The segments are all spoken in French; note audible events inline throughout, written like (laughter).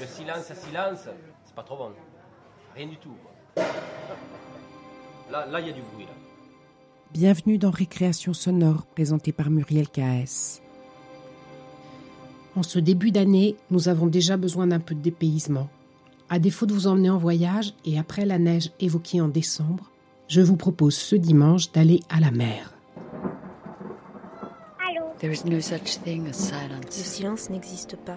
Le silence, silence, c'est pas trop bon. Rien du tout. quoi. Là, là, il y a du bruit. Là. Bienvenue dans Récréation sonore, présentée par Muriel K.S. En ce début d'année, nous avons déjà besoin d'un peu de dépaysement. À défaut de vous emmener en voyage et après la neige évoquée en décembre, je vous propose ce dimanche d'aller à la mer. Allô? There is no such thing as Le silence. silence n'existe pas.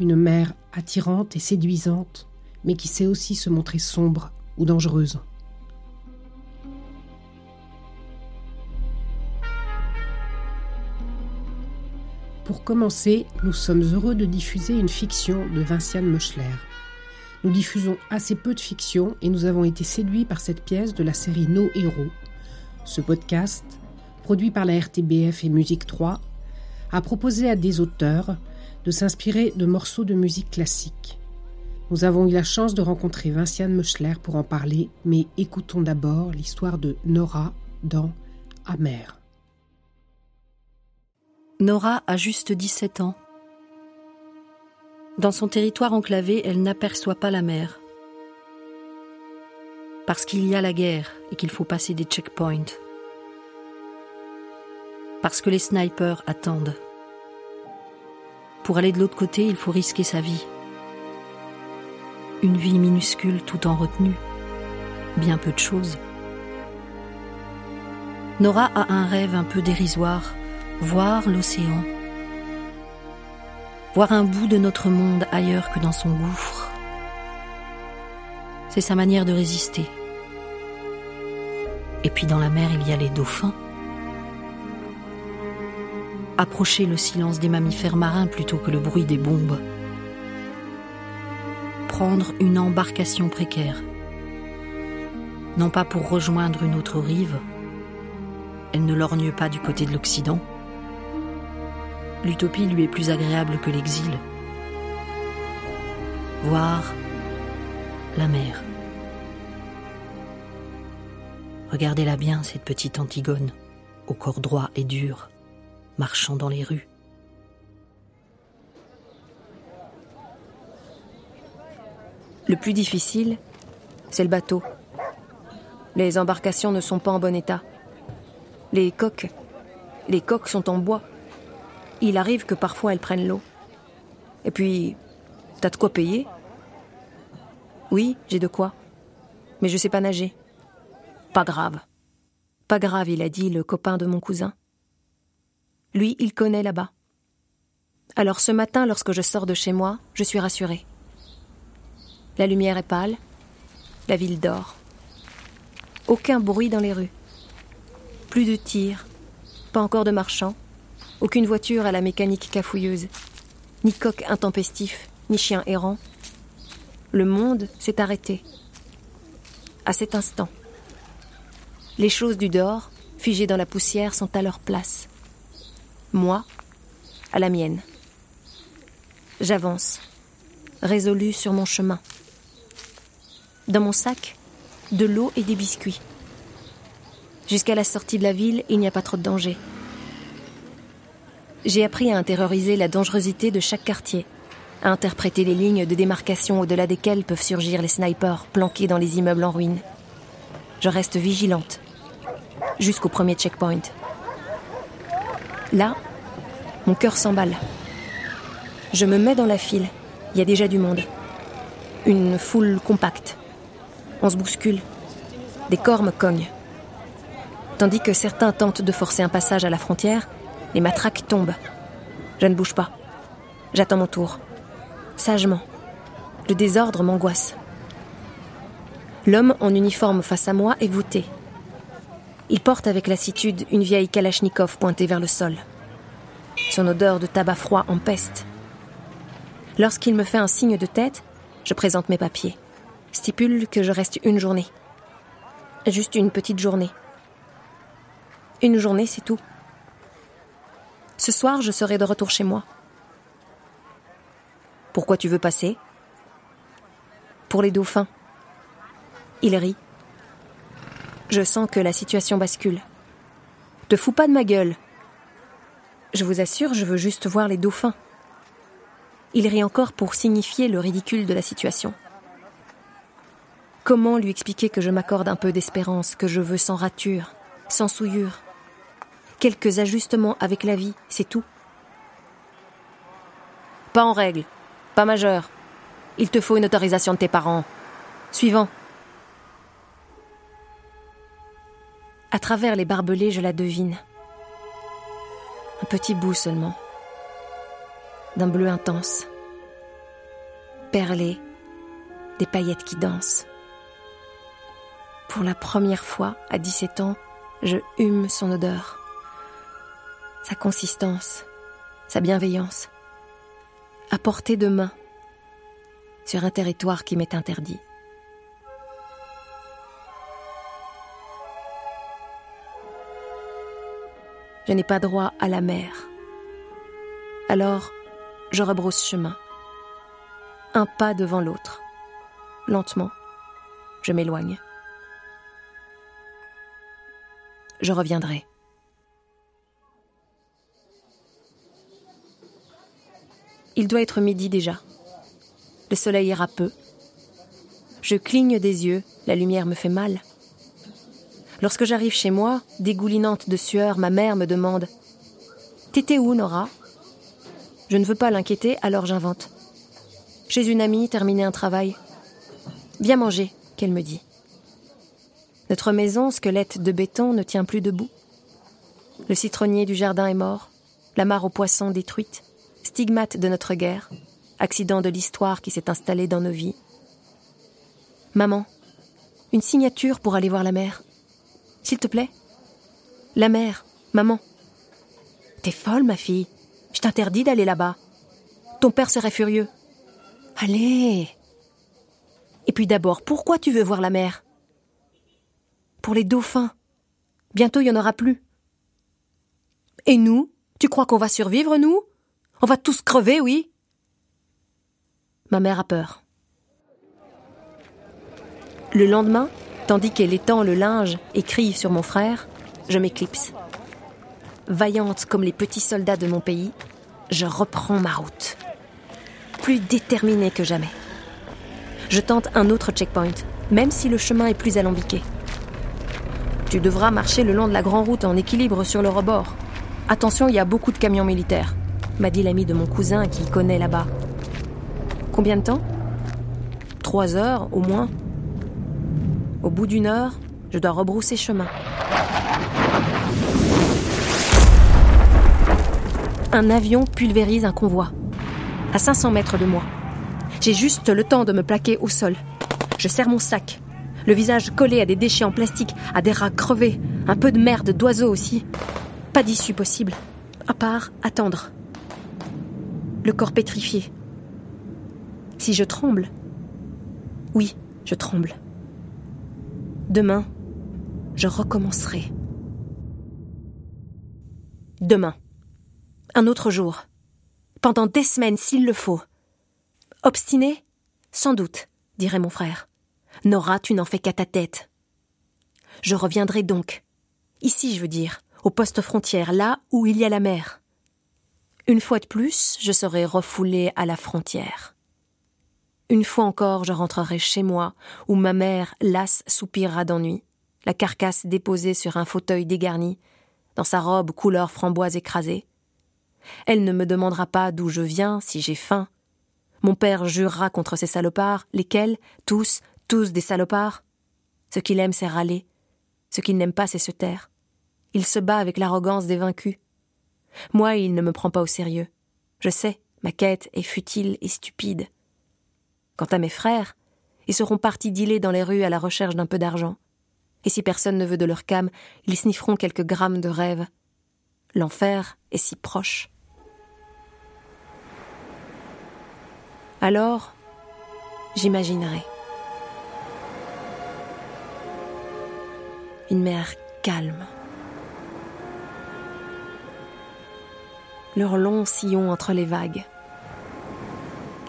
Une mer attirante et séduisante, mais qui sait aussi se montrer sombre ou dangereuse. Pour commencer, nous sommes heureux de diffuser une fiction de Vinciane Meuchler. Nous diffusons assez peu de fiction et nous avons été séduits par cette pièce de la série Nos Héros. Ce podcast, produit par la RTBF et Musique 3, a proposé à des auteurs de s'inspirer de morceaux de musique classique. Nous avons eu la chance de rencontrer Vinciane Meuchler pour en parler, mais écoutons d'abord l'histoire de Nora dans Amer. Nora a juste 17 ans. Dans son territoire enclavé, elle n'aperçoit pas la mer. Parce qu'il y a la guerre et qu'il faut passer des checkpoints. Parce que les snipers attendent. Pour aller de l'autre côté, il faut risquer sa vie. Une vie minuscule tout en retenue. Bien peu de choses. Nora a un rêve un peu dérisoire, voir l'océan. Voir un bout de notre monde ailleurs que dans son gouffre. C'est sa manière de résister. Et puis dans la mer, il y a les dauphins. Approcher le silence des mammifères marins plutôt que le bruit des bombes. Prendre une embarcation précaire. Non pas pour rejoindre une autre rive, elle ne lorgne pas du côté de l'Occident. L'utopie lui est plus agréable que l'exil. Voir la mer. Regardez-la bien, cette petite Antigone, au corps droit et dur, marchant dans les rues. Le plus difficile, c'est le bateau. Les embarcations ne sont pas en bon état. Les coques, les coques sont en bois. Il arrive que parfois elles prennent l'eau. Et puis, t'as de quoi payer? Oui, j'ai de quoi. Mais je sais pas nager. Pas grave. Pas grave, il a dit le copain de mon cousin. Lui, il connaît là-bas. Alors ce matin, lorsque je sors de chez moi, je suis rassurée. La lumière est pâle, la ville dort. Aucun bruit dans les rues. Plus de tirs, pas encore de marchands, aucune voiture à la mécanique cafouilleuse, ni coq intempestif, ni chien errant. Le monde s'est arrêté. À cet instant. Les choses du dehors, figées dans la poussière, sont à leur place. Moi, à la mienne. J'avance, résolu sur mon chemin. Dans mon sac, de l'eau et des biscuits. Jusqu'à la sortie de la ville, il n'y a pas trop de danger. J'ai appris à intérioriser la dangerosité de chaque quartier, à interpréter les lignes de démarcation au-delà desquelles peuvent surgir les snipers planqués dans les immeubles en ruine. Je reste vigilante, jusqu'au premier checkpoint. Là, mon cœur s'emballe. Je me mets dans la file. Il y a déjà du monde. Une foule compacte. On se bouscule. Des corps me cognent. Tandis que certains tentent de forcer un passage à la frontière, les matraques tombent. Je ne bouge pas. J'attends mon tour. Sagement. Le désordre m'angoisse. L'homme en uniforme face à moi est voûté. Il porte avec lassitude une vieille kalachnikov pointée vers le sol. Son odeur de tabac froid empeste. Lorsqu'il me fait un signe de tête, je présente mes papiers. Stipule que je reste une journée. Juste une petite journée. Une journée, c'est tout. Ce soir, je serai de retour chez moi. Pourquoi tu veux passer? Pour les dauphins. Il rit. Je sens que la situation bascule. Te fous pas de ma gueule. Je vous assure, je veux juste voir les dauphins. Il rit encore pour signifier le ridicule de la situation. Comment lui expliquer que je m'accorde un peu d'espérance, que je veux sans rature, sans souillure? Quelques ajustements avec la vie, c'est tout. Pas en règle, pas majeur. Il te faut une autorisation de tes parents. Suivant. À travers les barbelés, je la devine. Un petit bout seulement. D'un bleu intense. Perlé. Des paillettes qui dansent. Pour la première fois, à 17 ans, je hume son odeur. Sa consistance. Sa bienveillance. À portée de main. Sur un territoire qui m'est interdit. Je n'ai pas droit à la mer. Alors, je rebrousse chemin. Un pas devant l'autre. Lentement, je m'éloigne. Je reviendrai. Il doit être midi déjà. Le soleil ira peu. Je cligne des yeux, la lumière me fait mal. Lorsque j'arrive chez moi, dégoulinante de sueur, ma mère me demande T'étais où, Nora? Je ne veux pas l'inquiéter, alors j'invente. Chez une amie, terminer un travail. Viens manger, qu'elle me dit. Notre maison, squelette de béton, ne tient plus debout. Le citronnier du jardin est mort, la mare aux poissons détruite, stigmate de notre guerre, accident de l'histoire qui s'est installé dans nos vies. Maman, une signature pour aller voir la mer. S'il te plaît La mère, maman. T'es folle, ma fille. Je t'interdis d'aller là-bas. Ton père serait furieux. Allez. Et puis d'abord, pourquoi tu veux voir la mer Pour les dauphins. Bientôt il n'y en aura plus. Et nous? Tu crois qu'on va survivre, nous? On va tous crever, oui? Ma mère a peur. Le lendemain, Tandis qu'elle étend le linge et crie sur mon frère, je m'éclipse. Vaillante comme les petits soldats de mon pays, je reprends ma route. Plus déterminée que jamais. Je tente un autre checkpoint, même si le chemin est plus alambiqué. Tu devras marcher le long de la grande route en équilibre sur le rebord. Attention, il y a beaucoup de camions militaires, m'a dit l'ami de mon cousin qui connaît là-bas. Combien de temps? Trois heures au moins. Au bout d'une heure, je dois rebrousser chemin. Un avion pulvérise un convoi. À 500 mètres de moi. J'ai juste le temps de me plaquer au sol. Je serre mon sac. Le visage collé à des déchets en plastique, à des rats crevés, un peu de merde d'oiseaux aussi. Pas d'issue possible, à part attendre. Le corps pétrifié. Si je tremble, oui, je tremble. Demain, je recommencerai. Demain. Un autre jour. Pendant des semaines s'il le faut. Obstiné Sans doute, dirait mon frère. Nora, tu n'en fais qu'à ta tête. Je reviendrai donc. Ici, je veux dire, au poste frontière, là où il y a la mer. Une fois de plus, je serai refoulé à la frontière. Une fois encore, je rentrerai chez moi, où ma mère, lasse, soupirera d'ennui, la carcasse déposée sur un fauteuil dégarni, dans sa robe couleur framboise écrasée. Elle ne me demandera pas d'où je viens, si j'ai faim. Mon père jurera contre ces salopards, lesquels, tous, tous des salopards. Ce qu'il aime, c'est râler. Ce qu'il n'aime pas, c'est se taire. Il se bat avec l'arrogance des vaincus. Moi, il ne me prend pas au sérieux. Je sais, ma quête est futile et stupide. Quant à mes frères, ils seront partis dealer dans les rues à la recherche d'un peu d'argent. Et si personne ne veut de leur cam, ils snifferont quelques grammes de rêve. L'enfer est si proche. Alors, j'imaginerai. Une mer calme. Leur long sillon entre les vagues.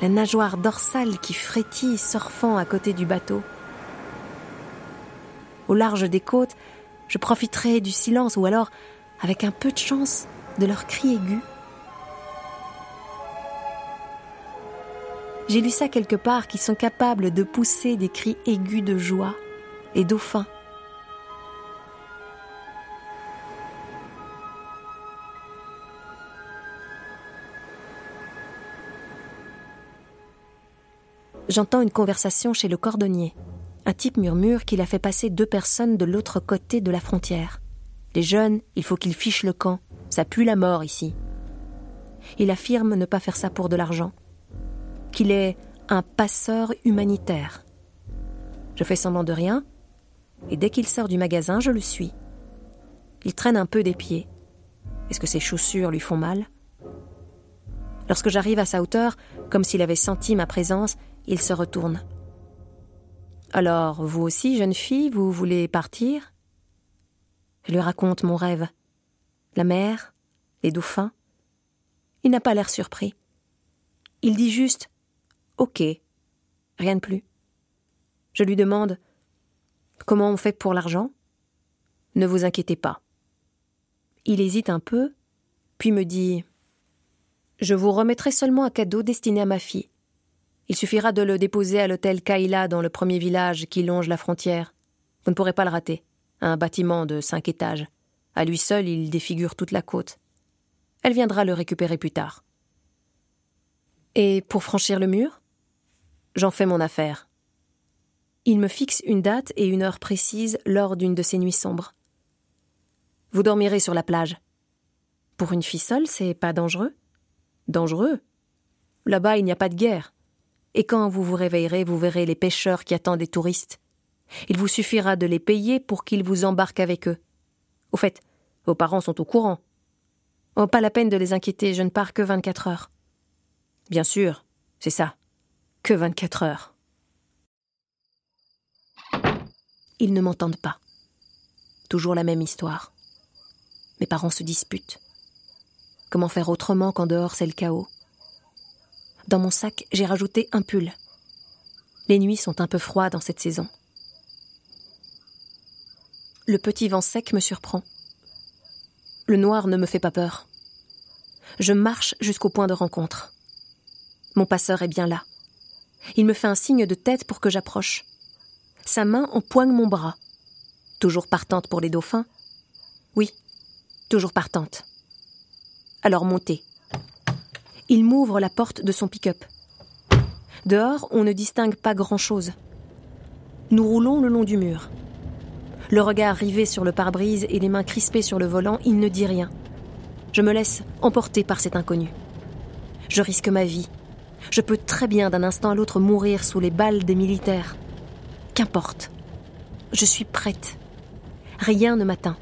La nageoire dorsale qui frétille surfant à côté du bateau. Au large des côtes, je profiterai du silence ou alors, avec un peu de chance, de leurs cris aigus. J'ai lu ça quelque part qui sont capables de pousser des cris aigus de joie et dauphins. J'entends une conversation chez le cordonnier. Un type murmure qu'il a fait passer deux personnes de l'autre côté de la frontière. Les jeunes, il faut qu'ils fichent le camp. Ça pue la mort ici. Il affirme ne pas faire ça pour de l'argent. Qu'il est un passeur humanitaire. Je fais semblant de rien, et dès qu'il sort du magasin, je le suis. Il traîne un peu des pieds. Est-ce que ses chaussures lui font mal? Lorsque j'arrive à sa hauteur, comme s'il avait senti ma présence, il se retourne. Alors, vous aussi, jeune fille, vous voulez partir? Je lui raconte mon rêve. La mer, les dauphins. Il n'a pas l'air surpris. Il dit juste Ok, rien de plus. Je lui demande Comment on fait pour l'argent? Ne vous inquiétez pas. Il hésite un peu, puis me dit Je vous remettrai seulement un cadeau destiné à ma fille. Il suffira de le déposer à l'hôtel Kaila dans le premier village qui longe la frontière. Vous ne pourrez pas le rater. Un bâtiment de cinq étages. À lui seul, il défigure toute la côte. Elle viendra le récupérer plus tard. Et pour franchir le mur J'en fais mon affaire. Il me fixe une date et une heure précise lors d'une de ces nuits sombres. Vous dormirez sur la plage. Pour une fille seule, c'est pas dangereux Dangereux Là-bas, il n'y a pas de guerre et quand vous vous réveillerez, vous verrez les pêcheurs qui attendent des touristes. Il vous suffira de les payer pour qu'ils vous embarquent avec eux. Au fait, vos parents sont au courant. Oh, pas la peine de les inquiéter, je ne pars que vingt-quatre heures. Bien sûr, c'est ça. Que vingt-quatre heures. Ils ne m'entendent pas. Toujours la même histoire. Mes parents se disputent. Comment faire autrement qu'en dehors c'est le chaos dans mon sac, j'ai rajouté un pull. Les nuits sont un peu froides en cette saison. Le petit vent sec me surprend. Le noir ne me fait pas peur. Je marche jusqu'au point de rencontre. Mon passeur est bien là. Il me fait un signe de tête pour que j'approche. Sa main empoigne mon bras. Toujours partante pour les dauphins Oui, toujours partante. Alors montez. Il m'ouvre la porte de son pick-up. Dehors, on ne distingue pas grand-chose. Nous roulons le long du mur. Le regard rivé sur le pare-brise et les mains crispées sur le volant, il ne dit rien. Je me laisse emporter par cet inconnu. Je risque ma vie. Je peux très bien d'un instant à l'autre mourir sous les balles des militaires. Qu'importe. Je suis prête. Rien ne m'atteint.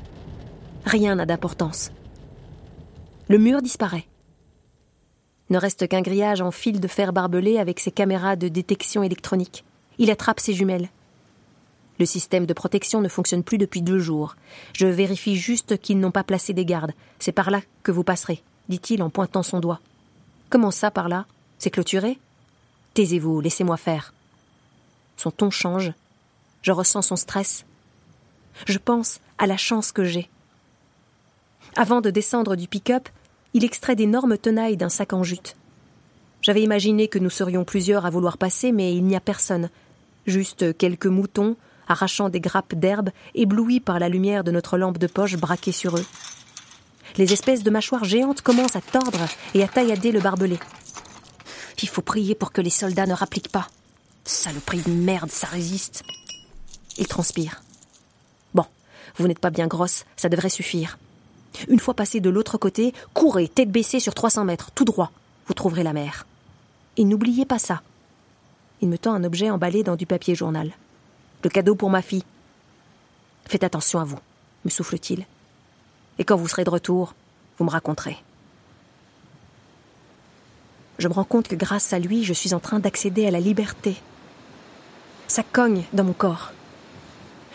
Rien n'a d'importance. Le mur disparaît. Ne reste qu'un grillage en fil de fer barbelé avec ses caméras de détection électronique. Il attrape ses jumelles. Le système de protection ne fonctionne plus depuis deux jours. Je vérifie juste qu'ils n'ont pas placé des gardes. C'est par là que vous passerez, dit-il en pointant son doigt. Comment ça par là? C'est clôturé? Taisez-vous, laissez-moi faire. Son ton change. Je ressens son stress. Je pense à la chance que j'ai. Avant de descendre du pick-up, il extrait d'énormes tenailles d'un sac en jute. J'avais imaginé que nous serions plusieurs à vouloir passer, mais il n'y a personne. Juste quelques moutons, arrachant des grappes d'herbe, éblouis par la lumière de notre lampe de poche braquée sur eux. Les espèces de mâchoires géantes commencent à tordre et à taillader le barbelé. Il faut prier pour que les soldats ne rappliquent pas. Saloperie de merde, ça résiste. Il transpire. Bon, vous n'êtes pas bien grosse, ça devrait suffire. Une fois passé de l'autre côté, courez, tête baissée sur 300 mètres, tout droit. Vous trouverez la mer. Et n'oubliez pas ça. Il me tend un objet emballé dans du papier journal. Le cadeau pour ma fille. Faites attention à vous, me souffle-t-il. Et quand vous serez de retour, vous me raconterez. je me rends compte que grâce à lui, je suis en train d'accéder à la liberté. Ça cogne dans mon corps.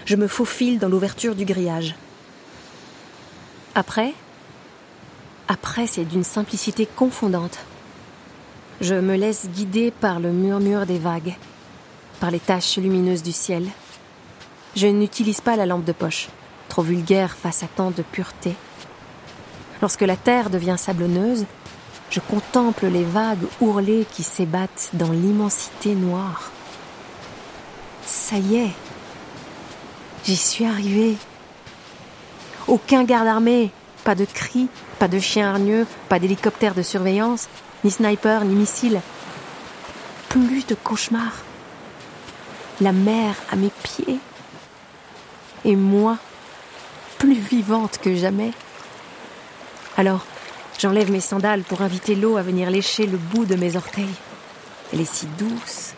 Je me faufile dans l'ouverture du grillage. Après, après, c'est d'une simplicité confondante. Je me laisse guider par le murmure des vagues, par les taches lumineuses du ciel. Je n'utilise pas la lampe de poche, trop vulgaire face à tant de pureté. Lorsque la terre devient sablonneuse, je contemple les vagues ourlées qui s'ébattent dans l'immensité noire. Ça y est, j'y suis arrivée. Aucun garde armé, pas de cris, pas de chiens hargneux, pas d'hélicoptère de surveillance, ni sniper, ni missile. Plus de cauchemars. La mer à mes pieds. Et moi, plus vivante que jamais. Alors, j'enlève mes sandales pour inviter l'eau à venir lécher le bout de mes orteils. Elle est si douce.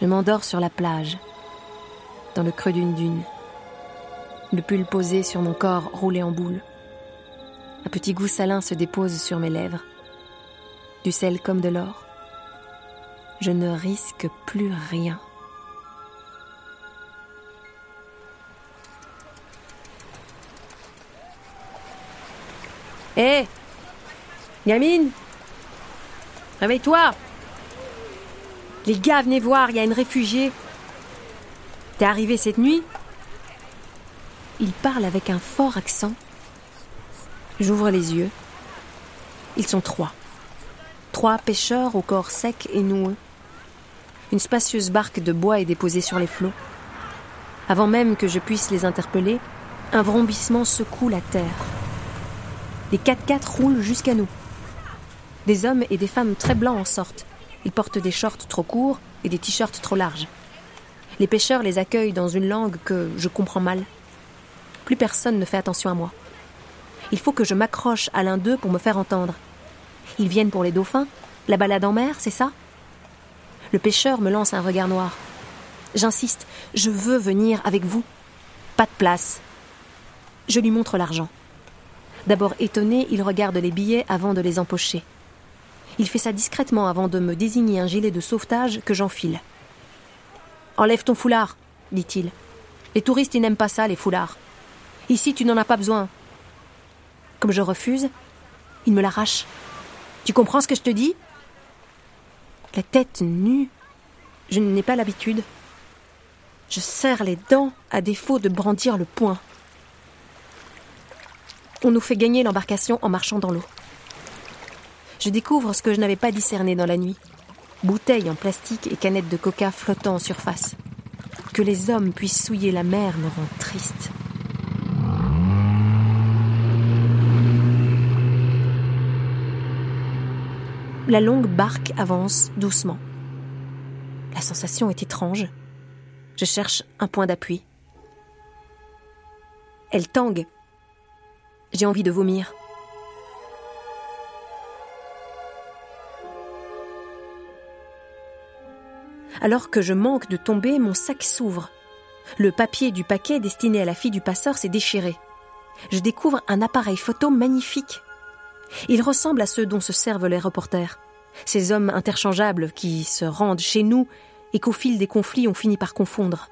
Je m'endors sur la plage, dans le creux d'une dune. Le pull posé sur mon corps roulé en boule. Un petit goût salin se dépose sur mes lèvres. Du sel comme de l'or. Je ne risque plus rien. Hé Yamine Réveille-toi Les gars, venez voir, il y a une réfugiée. T'es arrivée cette nuit? Il parle avec un fort accent. J'ouvre les yeux. Ils sont trois. Trois pêcheurs au corps sec et noueux. Une spacieuse barque de bois est déposée sur les flots. Avant même que je puisse les interpeller, un vrombissement secoue la terre. Des 4x4 roulent jusqu'à nous. Des hommes et des femmes très blancs en sortent. Ils portent des shorts trop courts et des t-shirts trop larges. Les pêcheurs les accueillent dans une langue que je comprends mal. Plus personne ne fait attention à moi. Il faut que je m'accroche à l'un d'eux pour me faire entendre. Ils viennent pour les dauphins La balade en mer, c'est ça? Le pêcheur me lance un regard noir. J'insiste, je veux venir avec vous. Pas de place. Je lui montre l'argent. D'abord étonné, il regarde les billets avant de les empocher. Il fait ça discrètement avant de me désigner un gilet de sauvetage que j'enfile. Enlève ton foulard, dit-il. Les touristes, ils n'aiment pas ça, les foulards. Ici, tu n'en as pas besoin. Comme je refuse, il me l'arrache. Tu comprends ce que je te dis? La tête nue. Je n'ai pas l'habitude. Je serre les dents à défaut de brandir le poing. On nous fait gagner l'embarcation en marchant dans l'eau. Je découvre ce que je n'avais pas discerné dans la nuit. Bouteilles en plastique et canettes de coca flottant en surface. Que les hommes puissent souiller la mer me rend triste. La longue barque avance doucement. La sensation est étrange. Je cherche un point d'appui. Elle tangue. J'ai envie de vomir. Alors que je manque de tomber, mon sac s'ouvre. Le papier du paquet destiné à la fille du passeur s'est déchiré. Je découvre un appareil photo magnifique. Il ressemble à ceux dont se servent les reporters. Ces hommes interchangeables qui se rendent chez nous et qu'au fil des conflits on finit par confondre.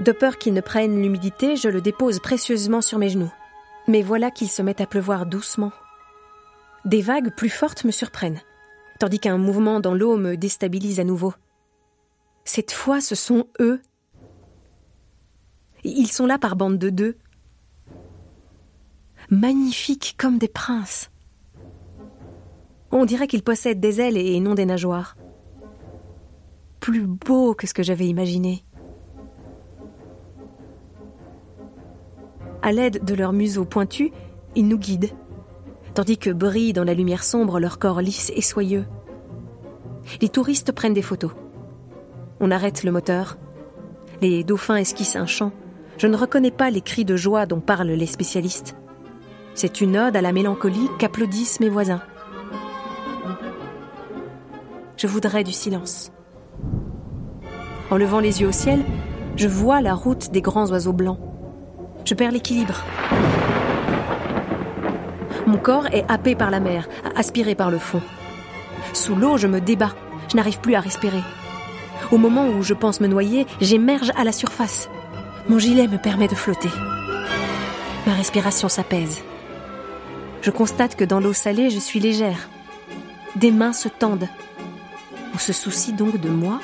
De peur qu'il ne prenne l'humidité, je le dépose précieusement sur mes genoux. Mais voilà qu'il se met à pleuvoir doucement. Des vagues plus fortes me surprennent, tandis qu'un mouvement dans l'eau me déstabilise à nouveau. Cette fois, ce sont eux. Ils sont là par bande de deux. Magnifiques comme des princes. On dirait qu'ils possèdent des ailes et non des nageoires. Plus beau que ce que j'avais imaginé. À l'aide de leurs museaux pointus, ils nous guident, tandis que brillent dans la lumière sombre leur corps lisse et soyeux. Les touristes prennent des photos. On arrête le moteur. Les dauphins esquissent un chant. Je ne reconnais pas les cris de joie dont parlent les spécialistes. C'est une ode à la mélancolie qu'applaudissent mes voisins. Je voudrais du silence. En levant les yeux au ciel, je vois la route des grands oiseaux blancs. Je perds l'équilibre. Mon corps est happé par la mer, aspiré par le fond. Sous l'eau, je me débats. Je n'arrive plus à respirer. Au moment où je pense me noyer, j'émerge à la surface. Mon gilet me permet de flotter. Ma respiration s'apaise. Je constate que dans l'eau salée, je suis légère. Des mains se tendent. On se soucie donc de moi.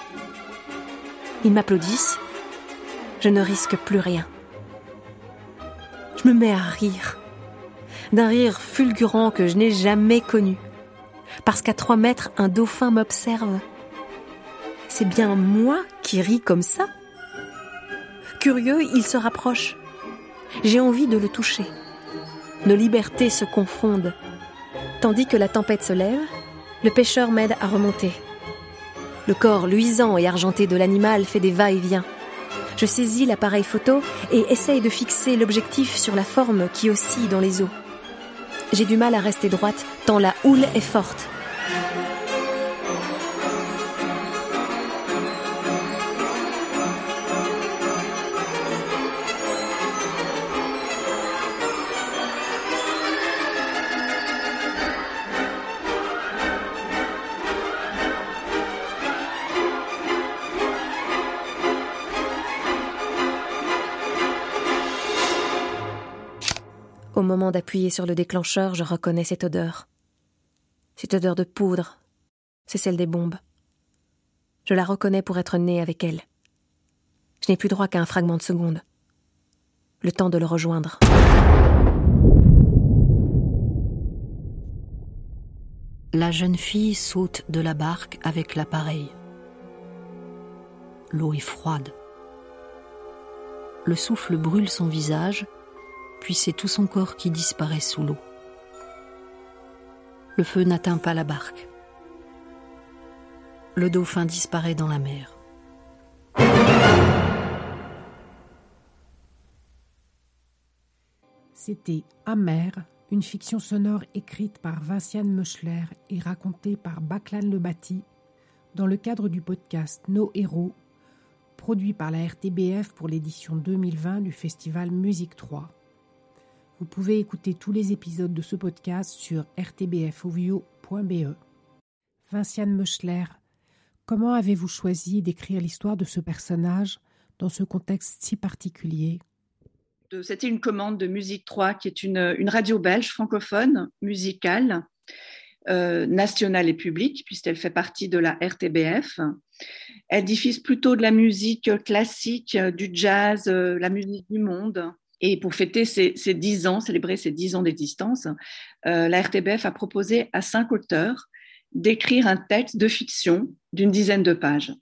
Ils m'applaudissent. Je ne risque plus rien. Je me mets à rire. D'un rire fulgurant que je n'ai jamais connu. Parce qu'à trois mètres, un dauphin m'observe. C'est bien moi qui ris comme ça Curieux, il se rapproche. J'ai envie de le toucher. Nos libertés se confondent. Tandis que la tempête se lève, le pêcheur m'aide à remonter. Le corps luisant et argenté de l'animal fait des va-et-vient. Je saisis l'appareil photo et essaye de fixer l'objectif sur la forme qui oscille dans les eaux. J'ai du mal à rester droite tant la houle est forte. Au moment d'appuyer sur le déclencheur, je reconnais cette odeur. Cette odeur de poudre, c'est celle des bombes. Je la reconnais pour être née avec elle. Je n'ai plus droit qu'à un fragment de seconde. Le temps de le rejoindre. La jeune fille saute de la barque avec l'appareil. L'eau est froide. Le souffle brûle son visage, puis c'est tout son corps qui disparaît sous l'eau. Le feu n'atteint pas la barque. Le dauphin disparaît dans la mer. C'était Amer, une fiction sonore écrite par Vinciane Meuchler et racontée par Baclan Lebati dans le cadre du podcast Nos Héros, produit par la RTBF pour l'édition 2020 du festival Musique 3. Vous pouvez écouter tous les épisodes de ce podcast sur rtbfovio.be. Vinciane Meuchler, comment avez-vous choisi d'écrire l'histoire de ce personnage dans ce contexte si particulier? C'était une commande de Musique 3, qui est une, radio belge francophone, musicale, euh, nationale et publique, puisqu'elle fait partie de la RTBF. Elle diffuse plutôt de la musique classique, du jazz, euh, la musique du monde. Et pour fêter ces, ces 10 ans, célébrer ces 10 ans d'existence, euh, la RTBF a proposé à cinq auteurs d'écrire un texte de fiction d'une dizaine de pages.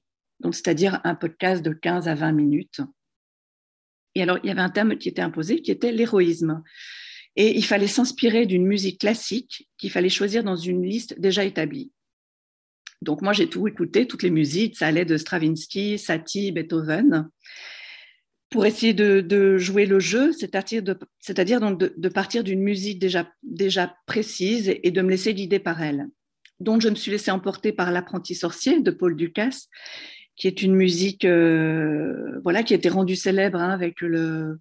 Donc, c'est-à-dire un podcast de 15 à 20 minutes. Et alors, il y avait un thème qui était imposé, qui était l'héroïsme. Et il fallait s'inspirer d'une musique classique qu'il fallait choisir dans une liste déjà établie. Donc, moi, j'ai tout écouté, toutes les musiques. Ça allait de Stravinsky, Satie, Beethoven pour essayer de, jouer le jeu, c'est-à-dire, de, donc de, partir d'une musique déjà, déjà précise et, de me laisser guider par elle. Donc, je me suis laissée emporter par L'apprenti sorcier de Paul Ducasse, qui est une musique euh, voilà, qui a été rendue célèbre hein, avec le,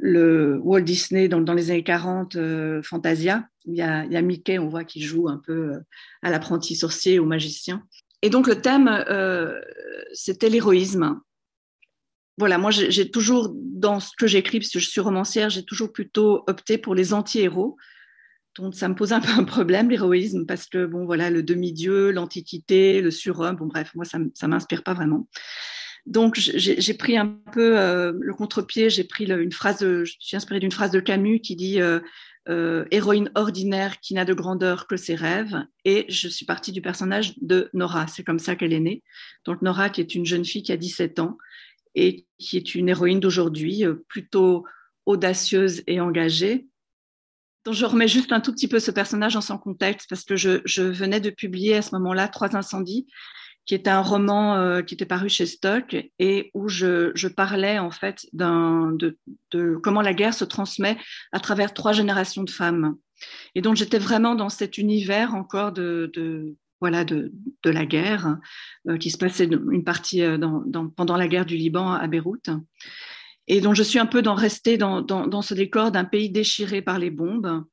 Walt Disney dans, les années 40, euh, Fantasia. Il y, a, Mickey, on voit, qui joue un peu euh, à l'apprenti sorcier, au magicien. Et donc, le thème, c'était l'héroïsme voilà, moi j'ai toujours, dans ce que j'écris, parce que je suis romancière, j'ai toujours plutôt opté pour les anti-héros. Donc ça me pose un peu un problème, l'héroïsme, parce que, bon, voilà, le demi-dieu, l'antiquité, le surhomme, bon, bref, moi ça ne m'inspire pas vraiment. Donc j'ai pris un peu euh, le contre-pied, j'ai pris une phrase, de, je suis inspirée d'une phrase de Camus qui dit euh, euh, héroïne ordinaire qui n'a de grandeur que ses rêves. Et je suis partie du personnage de Nora, c'est comme ça qu'elle est née. Donc Nora, qui est une jeune fille qui a 17 ans, et qui est une héroïne d'aujourd'hui, euh, plutôt audacieuse et engagée. Donc, je remets juste un tout petit peu ce personnage dans son contexte parce que je, venais de publier à ce moment-là Trois incendies, qui était un roman euh, qui était paru chez Stock et où je, parlais en fait de, comment la guerre se transmet à travers trois générations de femmes. Et donc j'étais vraiment dans cet univers encore de, voilà, de, la guerre qui se passait une partie dans, pendant la guerre du Liban à Beyrouth. Et donc, je suis un peu restée dans ce décor d'un pays déchiré par les bombes.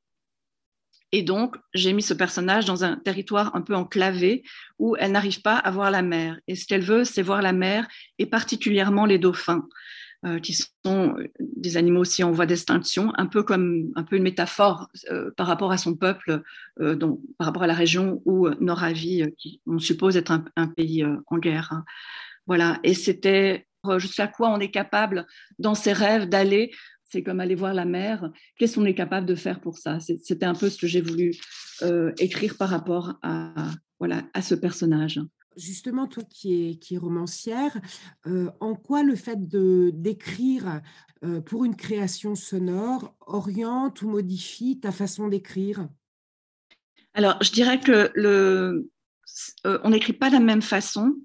Et donc, j'ai mis ce personnage dans un territoire un peu enclavé où elle n'arrive pas à voir la mer. Et ce qu'elle veut, c'est voir la mer et particulièrement les dauphins. Euh, qui sont des animaux aussi en voie d'extinction, un peu comme un peu une métaphore euh, par rapport à son peuple, euh, donc, par rapport à la région où Noravi, qui on suppose être un, pays en guerre. Hein. Voilà, et c'était jusqu'à quoi on est capable dans ses rêves d'aller. C'est comme aller voir la mer. Qu'est-ce qu'on est capable de faire pour ça? C'était un peu ce que j'ai voulu écrire par rapport à, voilà, à ce personnage justement, toi qui es, qui romancière, euh, en quoi le fait de d'écrire euh, pour une création sonore oriente ou modifie ta façon d'écrire? Alors, je dirais que le, euh, on n'écrit pas de la même façon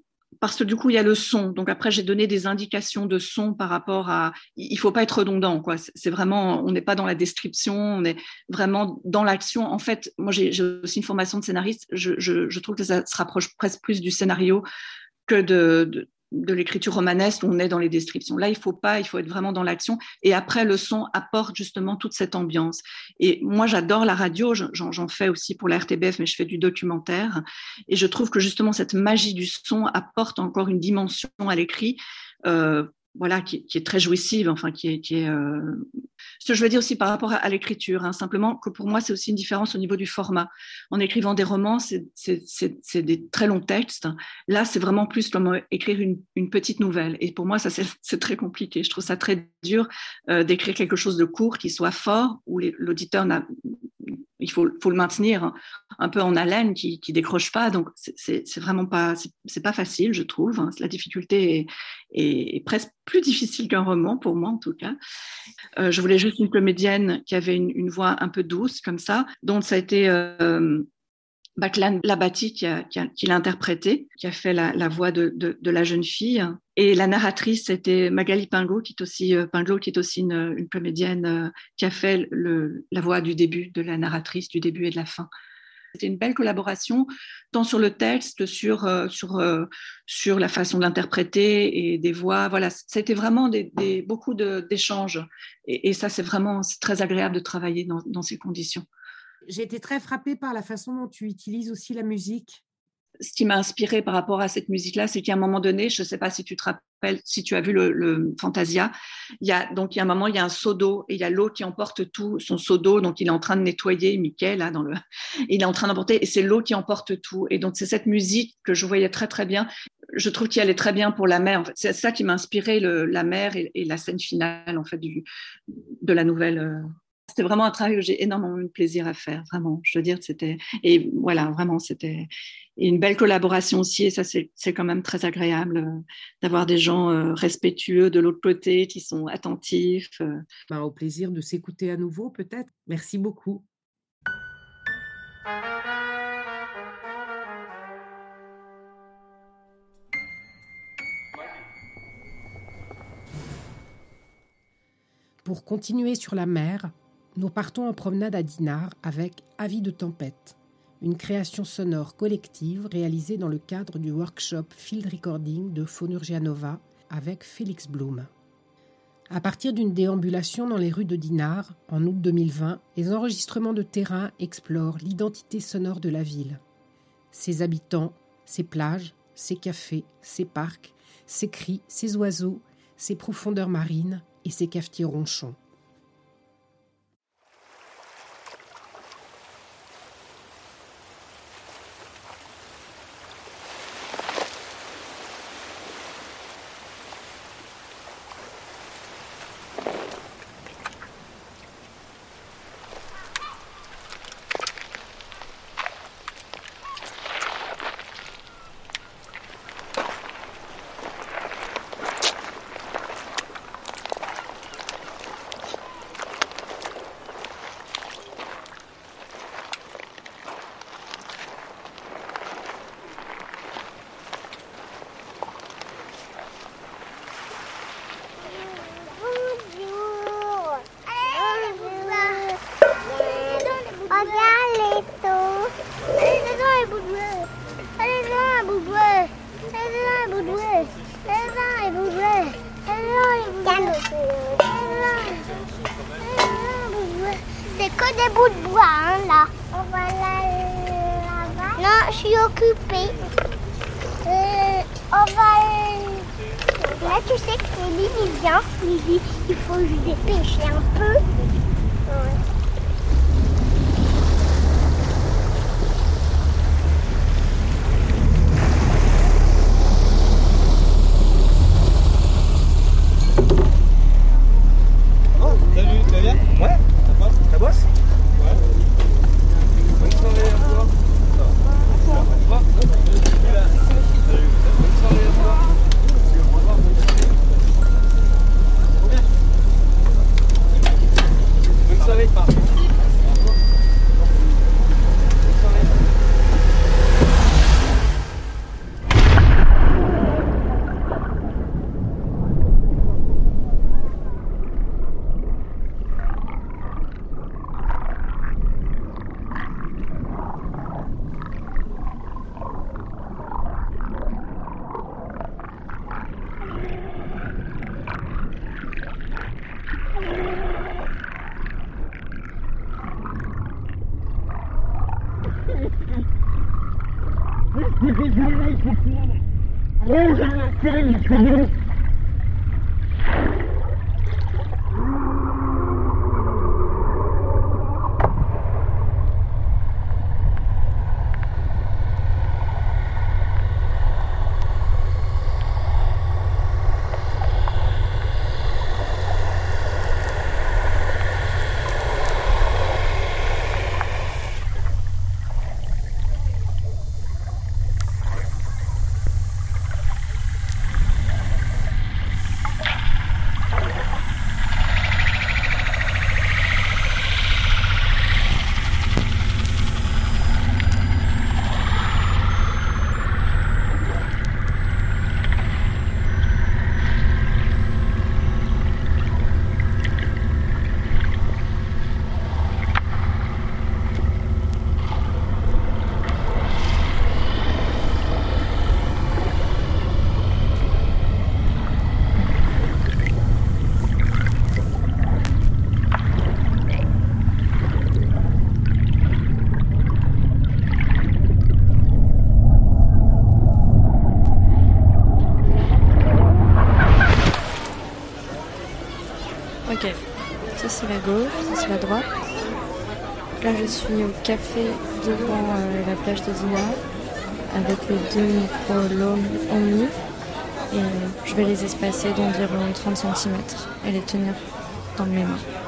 parce que du coup, il y a le son. Donc après, j'ai donné des indications de son par rapport à. Il faut pas être redondant, quoi. C'est vraiment, on n'est pas dans la description, on est vraiment dans l'action. En fait, moi, j'ai aussi une formation de scénariste. Je, trouve que ça se rapproche presque plus du scénario que de, de l'écriture romanesque on est dans les descriptions. Là, il faut pas, il faut être vraiment dans l'action. Et après, le son apporte justement toute cette ambiance. Et moi, j'adore la radio. J'en fais aussi pour la RTBF, mais je fais du documentaire. Et je trouve que justement cette magie du son apporte encore une dimension à l'écrit. Euh, voilà, qui, est très jouissive, enfin, qui est, qui est euh, ce que je veux dire aussi par rapport à, l'écriture, hein, simplement que pour moi, c'est aussi une différence au niveau du format. En écrivant des romans, c'est des très longs textes. Là, c'est vraiment plus comme écrire une, une, petite nouvelle. Et pour moi, ça, c'est très compliqué. Je trouve ça très dur euh, d'écrire quelque chose de court, qui soit fort, où l'auditeur il faut, le maintenir un peu en haleine, qui, qui décroche pas. Donc c'est vraiment pas, c'est pas facile, je trouve. Hein. La difficulté est, presque plus difficile qu'un roman pour moi en tout cas. Euh, je voulais juste une comédienne qui avait une, voix un peu douce comme ça, donc ça a été euh, Baclan Labati qui, l'a interprété, qui a fait la, voix de, de, de, la jeune fille. Et la narratrice, c'était Magali Pingot, qui est aussi, euh, Pingot, qui est aussi une, comédienne euh, qui a fait la voix du début, de la narratrice, du début et de la fin. C'était une belle collaboration, tant sur le texte, sur, euh, sur, la façon d'interpréter et des voix. Voilà, c'était vraiment beaucoup d'échanges. Et, ça, c'est vraiment très agréable de travailler dans ces conditions. J'ai été très frappée par la façon dont tu utilises aussi la musique. Ce qui m'a inspiré par rapport à cette musique-là, c'est qu'à un moment donné, je ne sais pas si tu te rappelles, si tu as vu le, Fantasia, il y a donc il y a un moment, il y a un seau d'eau et il y a l'eau qui emporte tout, son seau d'eau, donc il est en train de nettoyer Mickey là dans le, (laughs) il est en train d'emporter et c'est l'eau qui emporte tout. Et donc c'est cette musique que je voyais très très bien. Je trouve qu'il allait très bien pour la mer. C'est ça qui m'a inspiré la mer et, la scène finale en fait du, de la nouvelle. C'était vraiment un travail que j'ai énormément eu de plaisir à faire, vraiment. Je veux dire, c'était. Et voilà, vraiment, c'était une belle collaboration aussi. Et ça, c'est quand même très agréable euh, d'avoir des gens euh, respectueux de l'autre côté, qui sont attentifs. Euh. Ben, au plaisir de s'écouter à nouveau, peut-être. Merci beaucoup. Pour continuer sur la mer, nous partons en promenade à Dinard avec Avis de tempête, une création sonore collective réalisée dans le cadre du workshop Field Recording de Fonurgianova avec Félix Blum. À partir d'une déambulation dans les rues de Dinard, en août 2020, les enregistrements de terrain explorent l'identité sonore de la ville. Ses habitants, ses plages, ses cafés, ses parcs, ses cris, ses oiseaux, ses profondeurs marines et ses cafetiers ronchons. je suis au café devant euh, la plage de Dina avec les deux micros Omni et euh, je vais les espacer d'environ 30 cm et les tenir dans mes mains.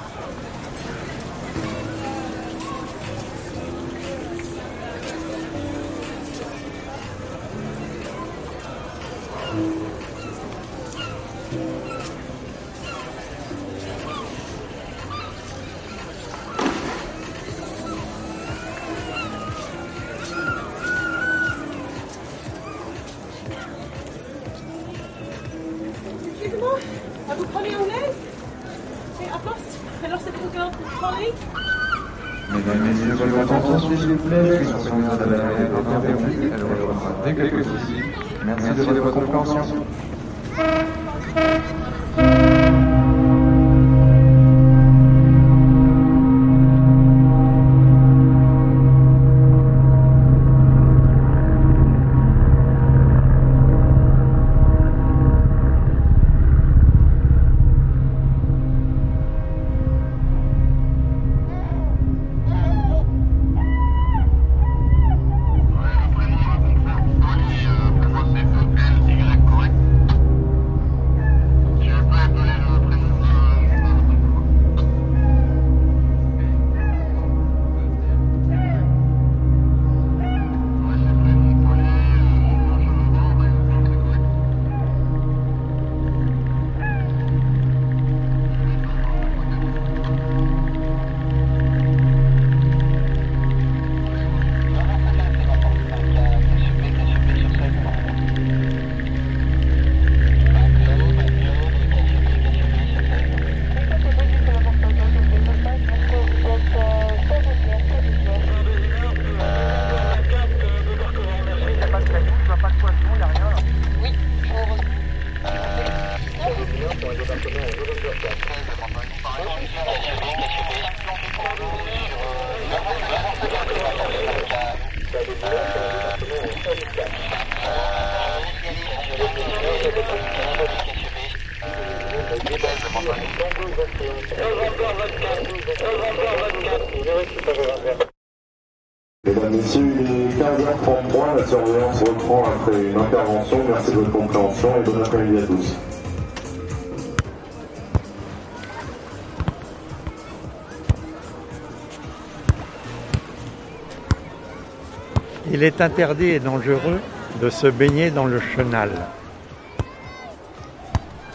Interdit et dangereux de se baigner dans le chenal.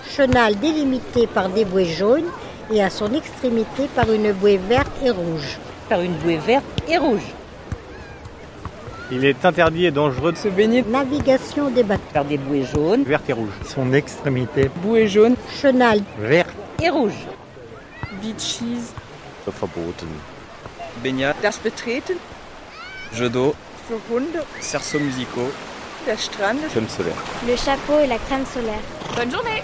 Chenal délimité par des bouées jaunes et à son extrémité par une bouée verte et rouge. Par une bouée verte et rouge. Il est interdit et dangereux de se baigner. Navigation des bateaux. Par des bouées jaunes. Verte et rouge. Son extrémité. Bouée jaune. Chenal. Verte. Et rouge. Beaches. Verboten. Baignade. Das Betreten. Jeu d'eau. Für Hunde. Cerceaux musicaux. Der Strand. Crème solaire. Le chapeau et la crème solaire. Bonne journée.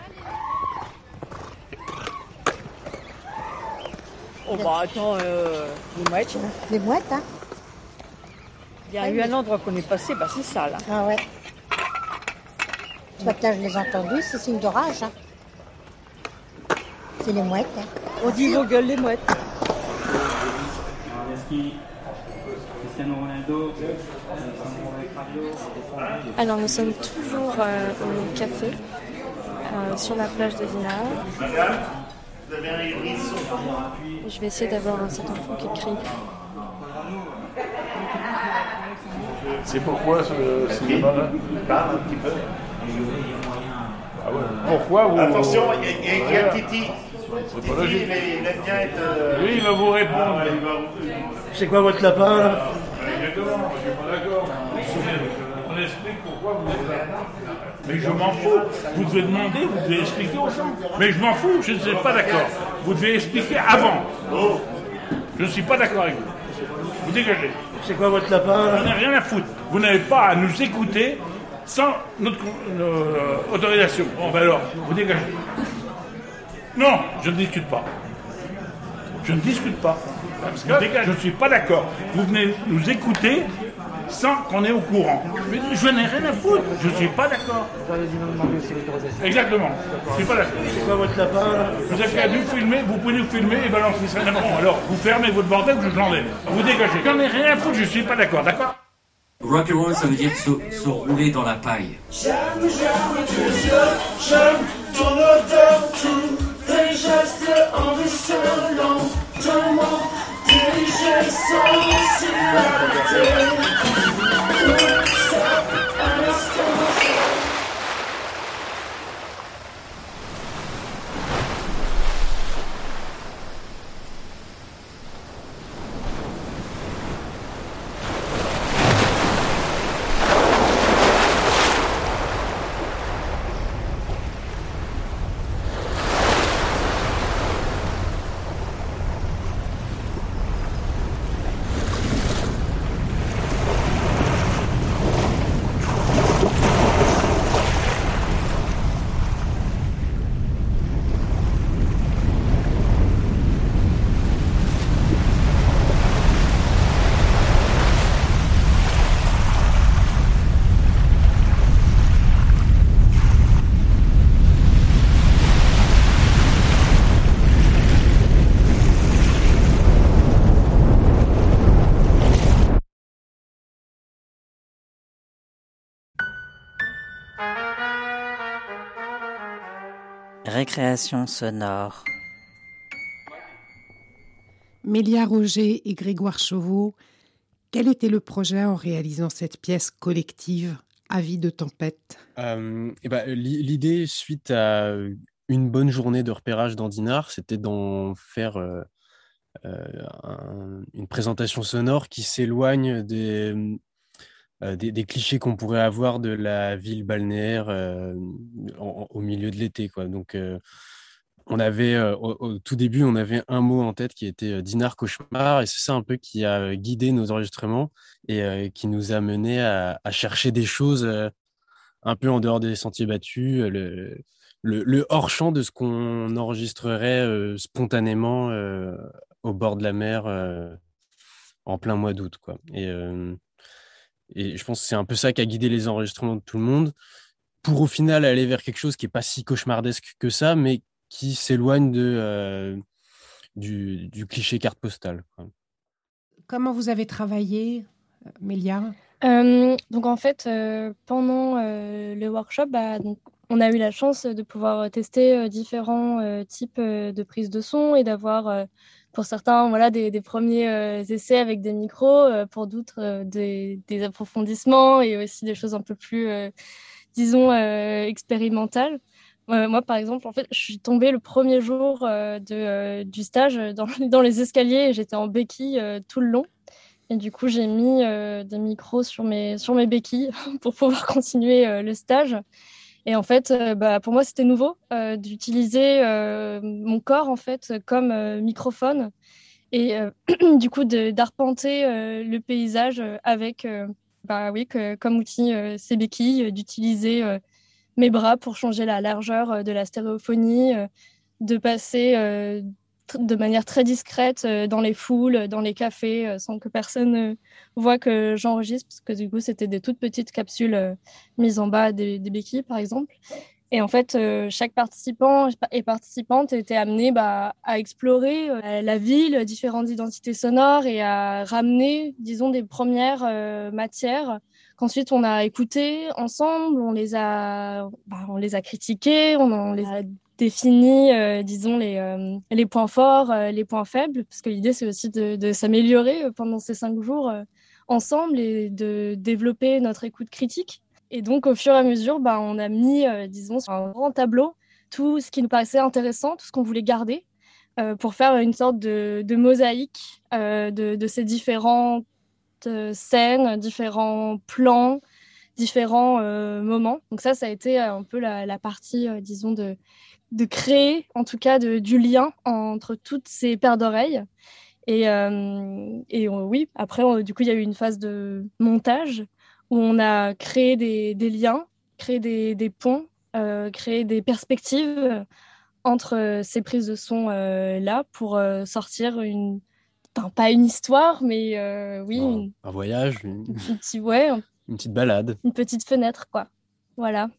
Oh bah attends, euh, les mouettes. Les mouettes, hein Il y a eu un endroit qu'on est passé, bah c'est ça là. Ah ouais. Tu vois que là, je les ai entendus, c'est signe d'orage. Hein. C'est les mouettes. Hein. On dit vos gueules les mouettes. Alors nous sommes toujours euh, au café euh, sur la plage de Dinard. Je vais essayer d'avoir cet enfant qui crie. C'est pourquoi ce cinéma-là Parle un petit peu. Ah ouais. Pourquoi vous... Attention, il y, a- il y a Titi. C'est Titi, pas logique. il, aime bien être. euh, Oui, il va vous répondre. Ah, il va vous- C'est quoi votre lapin là? Exactement, je suis pas d'accord. On explique pourquoi vous êtes là. Mais je m'en fous. Vous devez demander, vous devez expliquer aux gens. Mais je m'en fous, je ne suis pas d'accord. Vous devez expliquer avant. Je ne suis pas d'accord avec vous. Vous dégagez. C'est quoi votre lapin J'en ai rien à foutre. Vous n'avez pas à nous écouter sans notre euh, autorisation. Bon, ben alors, vous dégagez. Non, je ne discute pas. Je ne discute pas. Vous dégagez. Je ne suis pas d'accord. Vous venez nous écouter sans qu'on est au courant. Je n'ai rien à foutre. Je ne suis pas d'accord. Exactement. Je ne suis pas d'accord. C'est quoi votre lapin Vous avez nous filmer, vous pouvez nous filmer et balancer ça. Bon, alors, vous fermez votre bordel ou je l'enlève. Vous dégagez. J'en ai rien à foutre, je ne suis pas d'accord, d'accord Rock'n'roll, ça veut dire se, se rouler dans la paille. J'aime, j'aime tes yeux, j'aime ton odeur, tous tes gestes tes sans Récréation sonore. Mélia Roger et Grégoire Chauveau, quel était le projet en réalisant cette pièce collective Avis de tempête? Euh, eh ben, l'i- L'idée, suite à une bonne journée de repérage dans Dinard, c'était d'en faire euh, euh, un- une présentation sonore qui s'éloigne des, euh, des, clichés qu'on pourrait avoir de la ville balnéaire euh, au milieu de l'été. Donc, euh, on avait, au, tout début, on avait un mot en tête qui était Dinard Cauchemar, et c'est ça un peu qui a guidé nos enregistrements et qui nous a mené à, chercher des choses un peu en dehors des sentiers battus, le, le hors-champ de ce qu'on enregistrerait spontanément au bord de la mer en plein mois d'août. Et je pense que c'est un peu ça qui a guidé les enregistrements de tout le monde, pour au final aller vers quelque chose qui n'est pas si cauchemardesque que ça, mais qui s'éloigne de, euh, du, du cliché carte postale. Comment vous avez travaillé, euh, Mélia? Euh, donc en fait, euh, pendant euh, le workshop, bah, donc, on a eu la chance de pouvoir tester euh, différents euh, types euh, de prises de son et d'avoir, euh, pour certains, voilà, des, premiers euh, essais avec des micros, euh, pour d'autres, euh, des, approfondissements et aussi des choses un peu plus, disons, expérimentales. Moi, par exemple, en fait, je suis tombée le premier jour de, du stage dans, (laughs) dans les escaliers et j'étais en béquille tout le long. Et du coup, j'ai mis des micros sur mes, sur mes béquilles (laughs) pour pouvoir (laughs) continuer le stage. Et en fait, euh, bah, pour moi, c'était nouveau euh, d'utiliser euh, mon corps en fait comme microphone et (clears throat) du coup d'arpenter le paysage avec, bah oui, que, comme outil ces béquilles, d'utiliser mes bras pour changer la largeur de la stéréophonie, de passer de manière très discrète euh, dans les foules, dans les cafés, euh, sans que personne euh, voit que j'enregistre, parce que du coup, c'était des toutes petites capsules euh, mises en bas des, béquilles, par exemple. Et en fait, euh, chaque participant et participante était amené bah, à explorer euh, la ville, différentes identités sonores et à ramener, disons, des premières euh, matières qu'ensuite on a écoutées ensemble, on les a, bah, on les a critiquées, on les a défini, euh, disons, les, euh, les points forts, euh, les points faibles, parce que l'idée, c'est aussi de, s'améliorer pendant ces cinq jours ensemble et de développer notre écoute critique. Et donc, au fur et à mesure, bah, on a mis, disons, sur un grand tableau tout ce qui nous paraissait intéressant, tout ce qu'on voulait garder, pour faire une sorte de, mosaïque de, ces différentes scènes, différents plans, différents euh, moments. Donc ça, ça a été euh, un peu la, la partie, euh, disons, de, de créer, en tout cas, de, du lien entre toutes ces paires d'oreilles. Et, et oui, après, on- du coup, il y a eu une phase de montage où on a créé des, des liens, créé des, des ponts, créé des perspectives entre ces prises de son euh, là pour euh, sortir une, enfin, pas une histoire, mais euh, oui, une, Un voyage, une, une petite, ouais, une petite balade. une petite fenêtre, quoi. Voilà.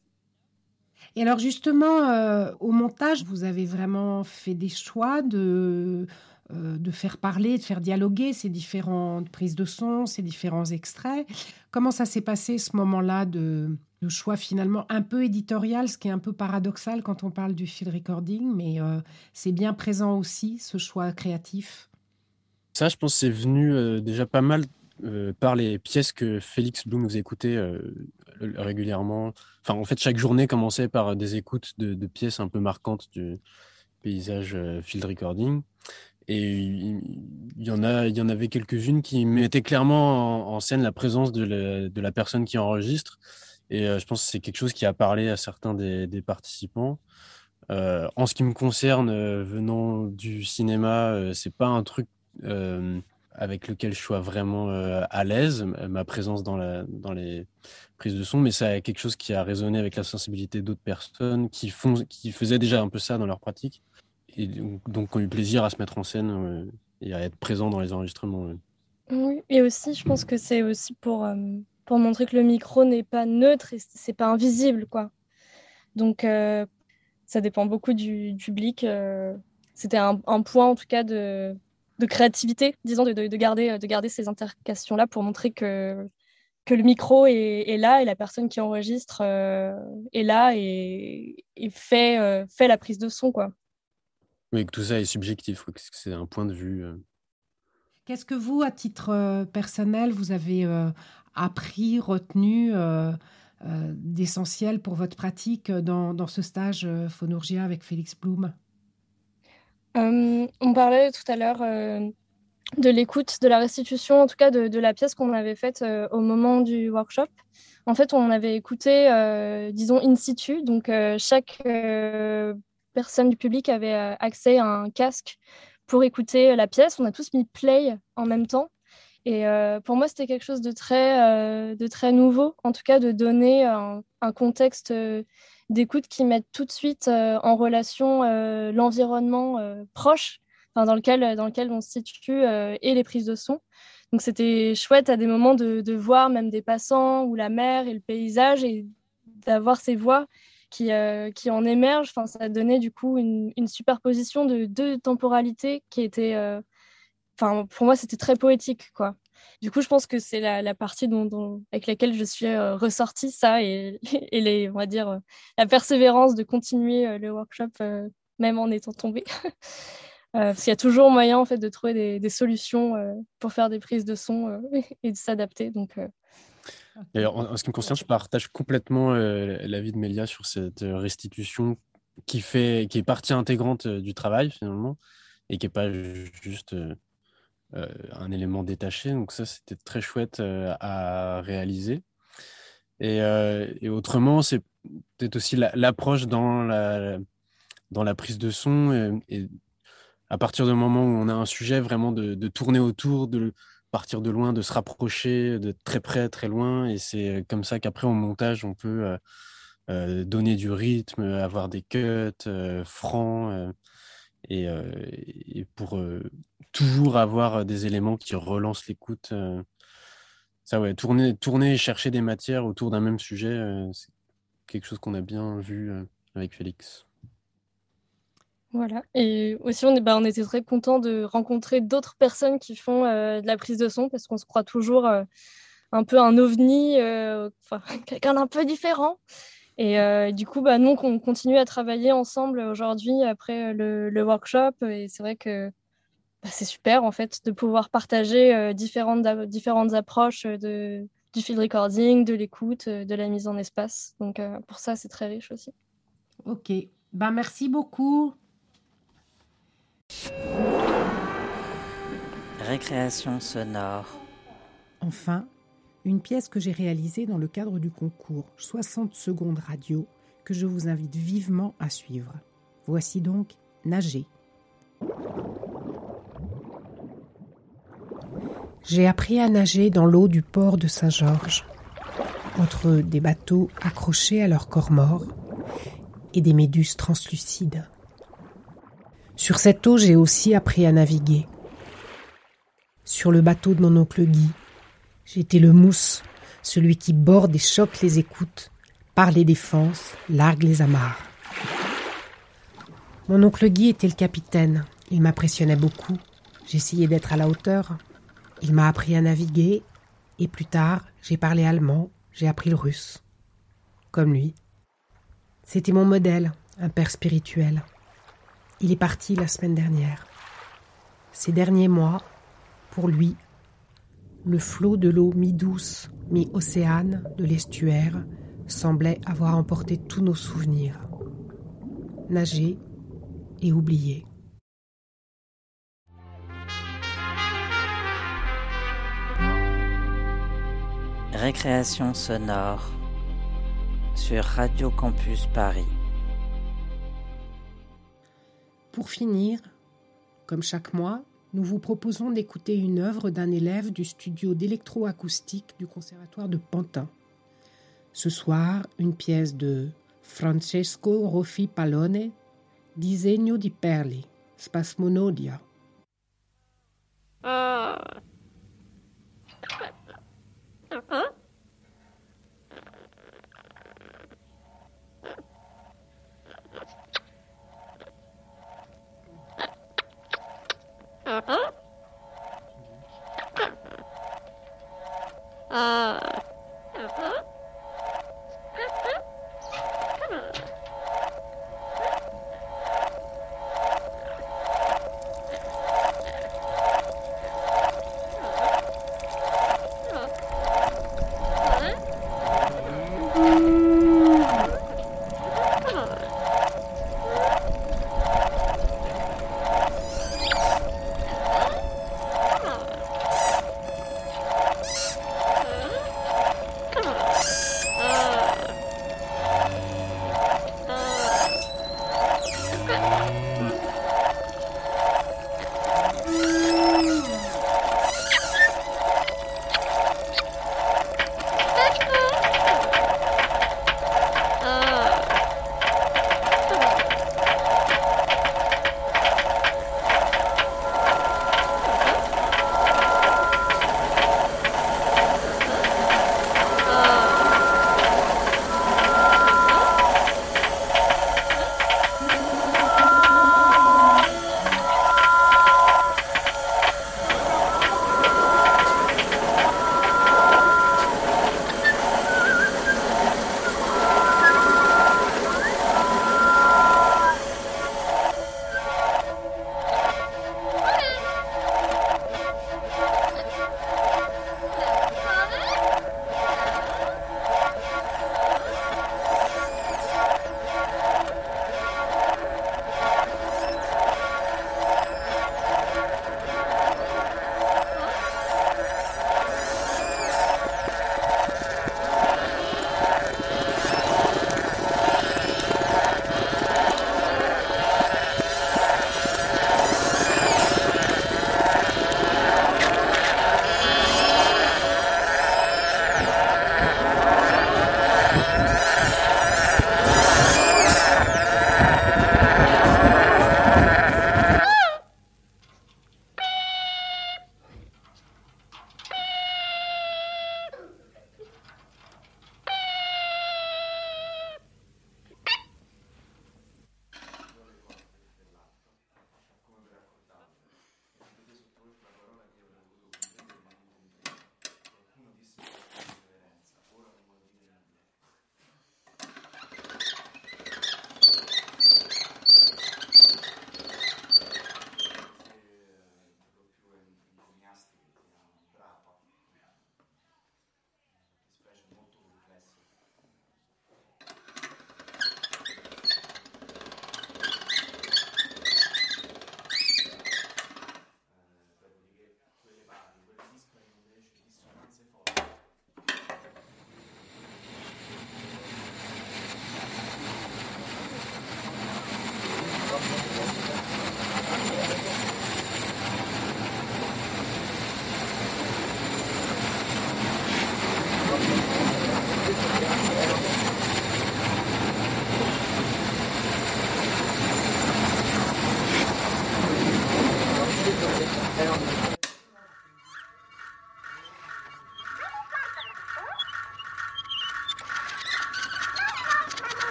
Et alors justement, euh, au montage, vous avez vraiment fait des choix de, euh, de faire parler, de faire dialoguer ces différentes prises de son, ces différents extraits. Comment ça s'est passé ce moment-là de, de choix finalement un peu éditorial, ce qui est un peu paradoxal quand on parle du field recording, mais euh, c'est bien présent aussi, ce choix créatif? Ça, je pense, c'est venu euh, déjà pas mal euh, par les pièces que Félix Blum nous écoutait euh, régulièrement. Enfin, en fait, chaque journée commençait par des écoutes de, pièces un peu marquantes du paysage euh, field recording. Et il, y en y en avait quelques-unes qui mettaient clairement en, scène la présence de la, personne qui enregistre. Et euh, je pense que c'est quelque chose qui a parlé à certains des, participants. Euh, en ce qui me concerne, euh, venant du cinéma, euh, c'est pas un truc euh, avec lequel je sois vraiment euh, à l'aise, ma présence dans, la, dans les prises de son, mais c'est quelque chose qui a résonné avec la sensibilité d'autres personnes qui, font, qui faisaient déjà un peu ça dans leur pratique, et donc, ont eu plaisir à se mettre en scène euh, et à être présents dans les enregistrements. et aussi, je pense que c'est aussi pour, euh, pour montrer que le micro n'est pas neutre et c'est pas invisible, quoi. Donc, ça dépend beaucoup du, public. C'était un point, en tout cas, de, de créativité, disons, de, de, de garder, de garder ces intercations-là pour montrer que, que le micro est, est là et la personne qui enregistre euh, est là et, et fait, euh, fait la prise de son, quoi. Oui, que tout ça est subjectif, quoi, que c'est un point de vue. euh? Qu'est-ce que vous, à titre personnel, vous avez euh, appris, retenu euh, euh, d'essentiel pour votre pratique dans, dans ce stage euh, Phonorgia avec Félix Blum? Euh, on parlait tout à l'heure euh, de l'écoute, de la restitution, en tout cas de, la pièce qu'on avait faite euh, au moment du workshop. En fait, on avait écouté, euh, disons, in situ. Donc, euh, chaque euh, personne du public avait euh, accès à un casque pour écouter la pièce. On a tous mis play en même temps. Et euh, pour moi, c'était quelque chose de très, euh, de très nouveau, en tout cas de donner un, contexte euh, d'écoute qui mette tout de suite euh, en relation euh, l'environnement euh, proche dans, lequel, dans lequel on se situe et les prises de son. Donc c'était chouette à des moments de, voir même des passants ou la mer et le paysage et d'avoir ces voix qui, qui en émergent. Enfin, ça donnait du coup une, superposition de deux temporalités qui était enfin, pour moi, c'était très poétique, quoi. Du coup, je pense que c'est la, partie avec laquelle je suis euh, ressortie, ça, (laughs) et, les, on va dire, euh, la persévérance de continuer euh, le workshop, même en étant tombée. (laughs) Parce qu'il y a toujours moyen, en fait, de trouver des, solutions pour faire des prises de son (laughs) et de s'adapter. Donc, D'ailleurs, en, ce qui me concerne, je partage complètement l'avis de Mélia sur cette restitution qui, fait, qui est partie intégrante du travail finalement et qui n'est pas ju- juste un élément détaché. Donc ça, c'était très chouette euh, à réaliser. Et, euh, et autrement, c'est peut-être aussi la- l'approche dans la, dans la prise de son et, et à partir du moment où on a un sujet, vraiment de, tourner autour, de partir de loin, de se rapprocher de très près, très loin. Et c'est comme ça qu'après, au montage, on peut euh, euh, donner du rythme, avoir des cuts euh, francs euh, et, euh, et pour euh, toujours avoir des éléments qui relancent l'écoute. ça, ouais, tourner, tourner et chercher des matières autour d'un même sujet, c'est quelque chose qu'on a bien vu avec Félix. Voilà. Et aussi, on, est, bah, on était très contents de rencontrer d'autres personnes qui font de la prise de son parce qu'on se croit toujours un peu un ovni, (laughs) quelqu'un d'un peu différent. Et euh, du coup, bah, nous, on continue à travailler ensemble aujourd'hui après le, le workshop. Et c'est vrai que bah, c'est super, en fait, de pouvoir partager euh, différentes, différentes approches de, du field recording, de l'écoute, euh, de la mise en espace. Donc, euh, pour ça, c'est très riche aussi. Ok. Ben, merci beaucoup. Récréation sonore. Enfin, une pièce que j'ai réalisée dans le cadre du concours 60 secondes radio que je vous invite vivement à suivre. Voici donc Nager. J'ai appris à nager dans l'eau du port de Saint-Georges, entre des bateaux accrochés à leur corps mort et des méduses translucides. Sur cette eau, j'ai aussi appris à naviguer. Sur le bateau de mon oncle Guy, j'étais le mousse, celui qui borde et choque les écoutes, parle les défenses, largue les amarres. Mon oncle Guy était le capitaine. Il m'impressionnait beaucoup. J'essayais d'être à la hauteur. Il m'a appris à naviguer et plus tard, j'ai parlé allemand, j'ai appris le russe. Comme lui. C'était mon modèle, un père spirituel. Il est parti la semaine dernière. Ces derniers mois, pour lui, le flot de l'eau mi-douce, mi-océane de l'estuaire semblait avoir emporté tous nos souvenirs. Nager et oublier. Récréation sonore sur Radio Campus Paris. Pour finir, comme chaque mois, nous vous proposons d'écouter une œuvre d'un élève du studio d'électroacoustique du Conservatoire de Pantin. Ce soir, une pièce de Francesco Roffi Pallone, Disegno di Perli, Spasmonodia. Ah. 아.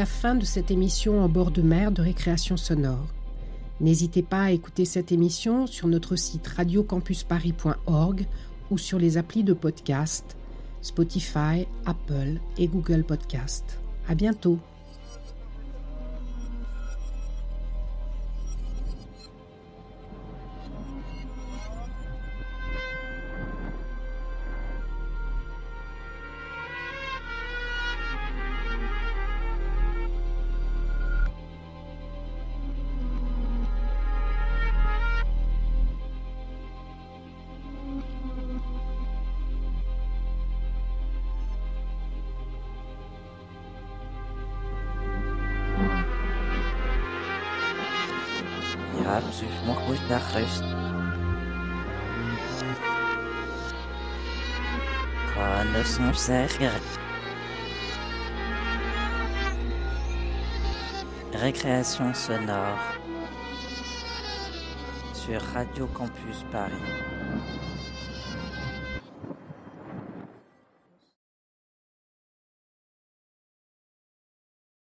La fin de cette émission en bord de mer de récréation sonore. N'hésitez pas à écouter cette émission sur notre site radiocampusparis.org ou sur les applis de podcast Spotify, Apple et Google Podcast. À bientôt. Sonore sur Radio Campus Paris.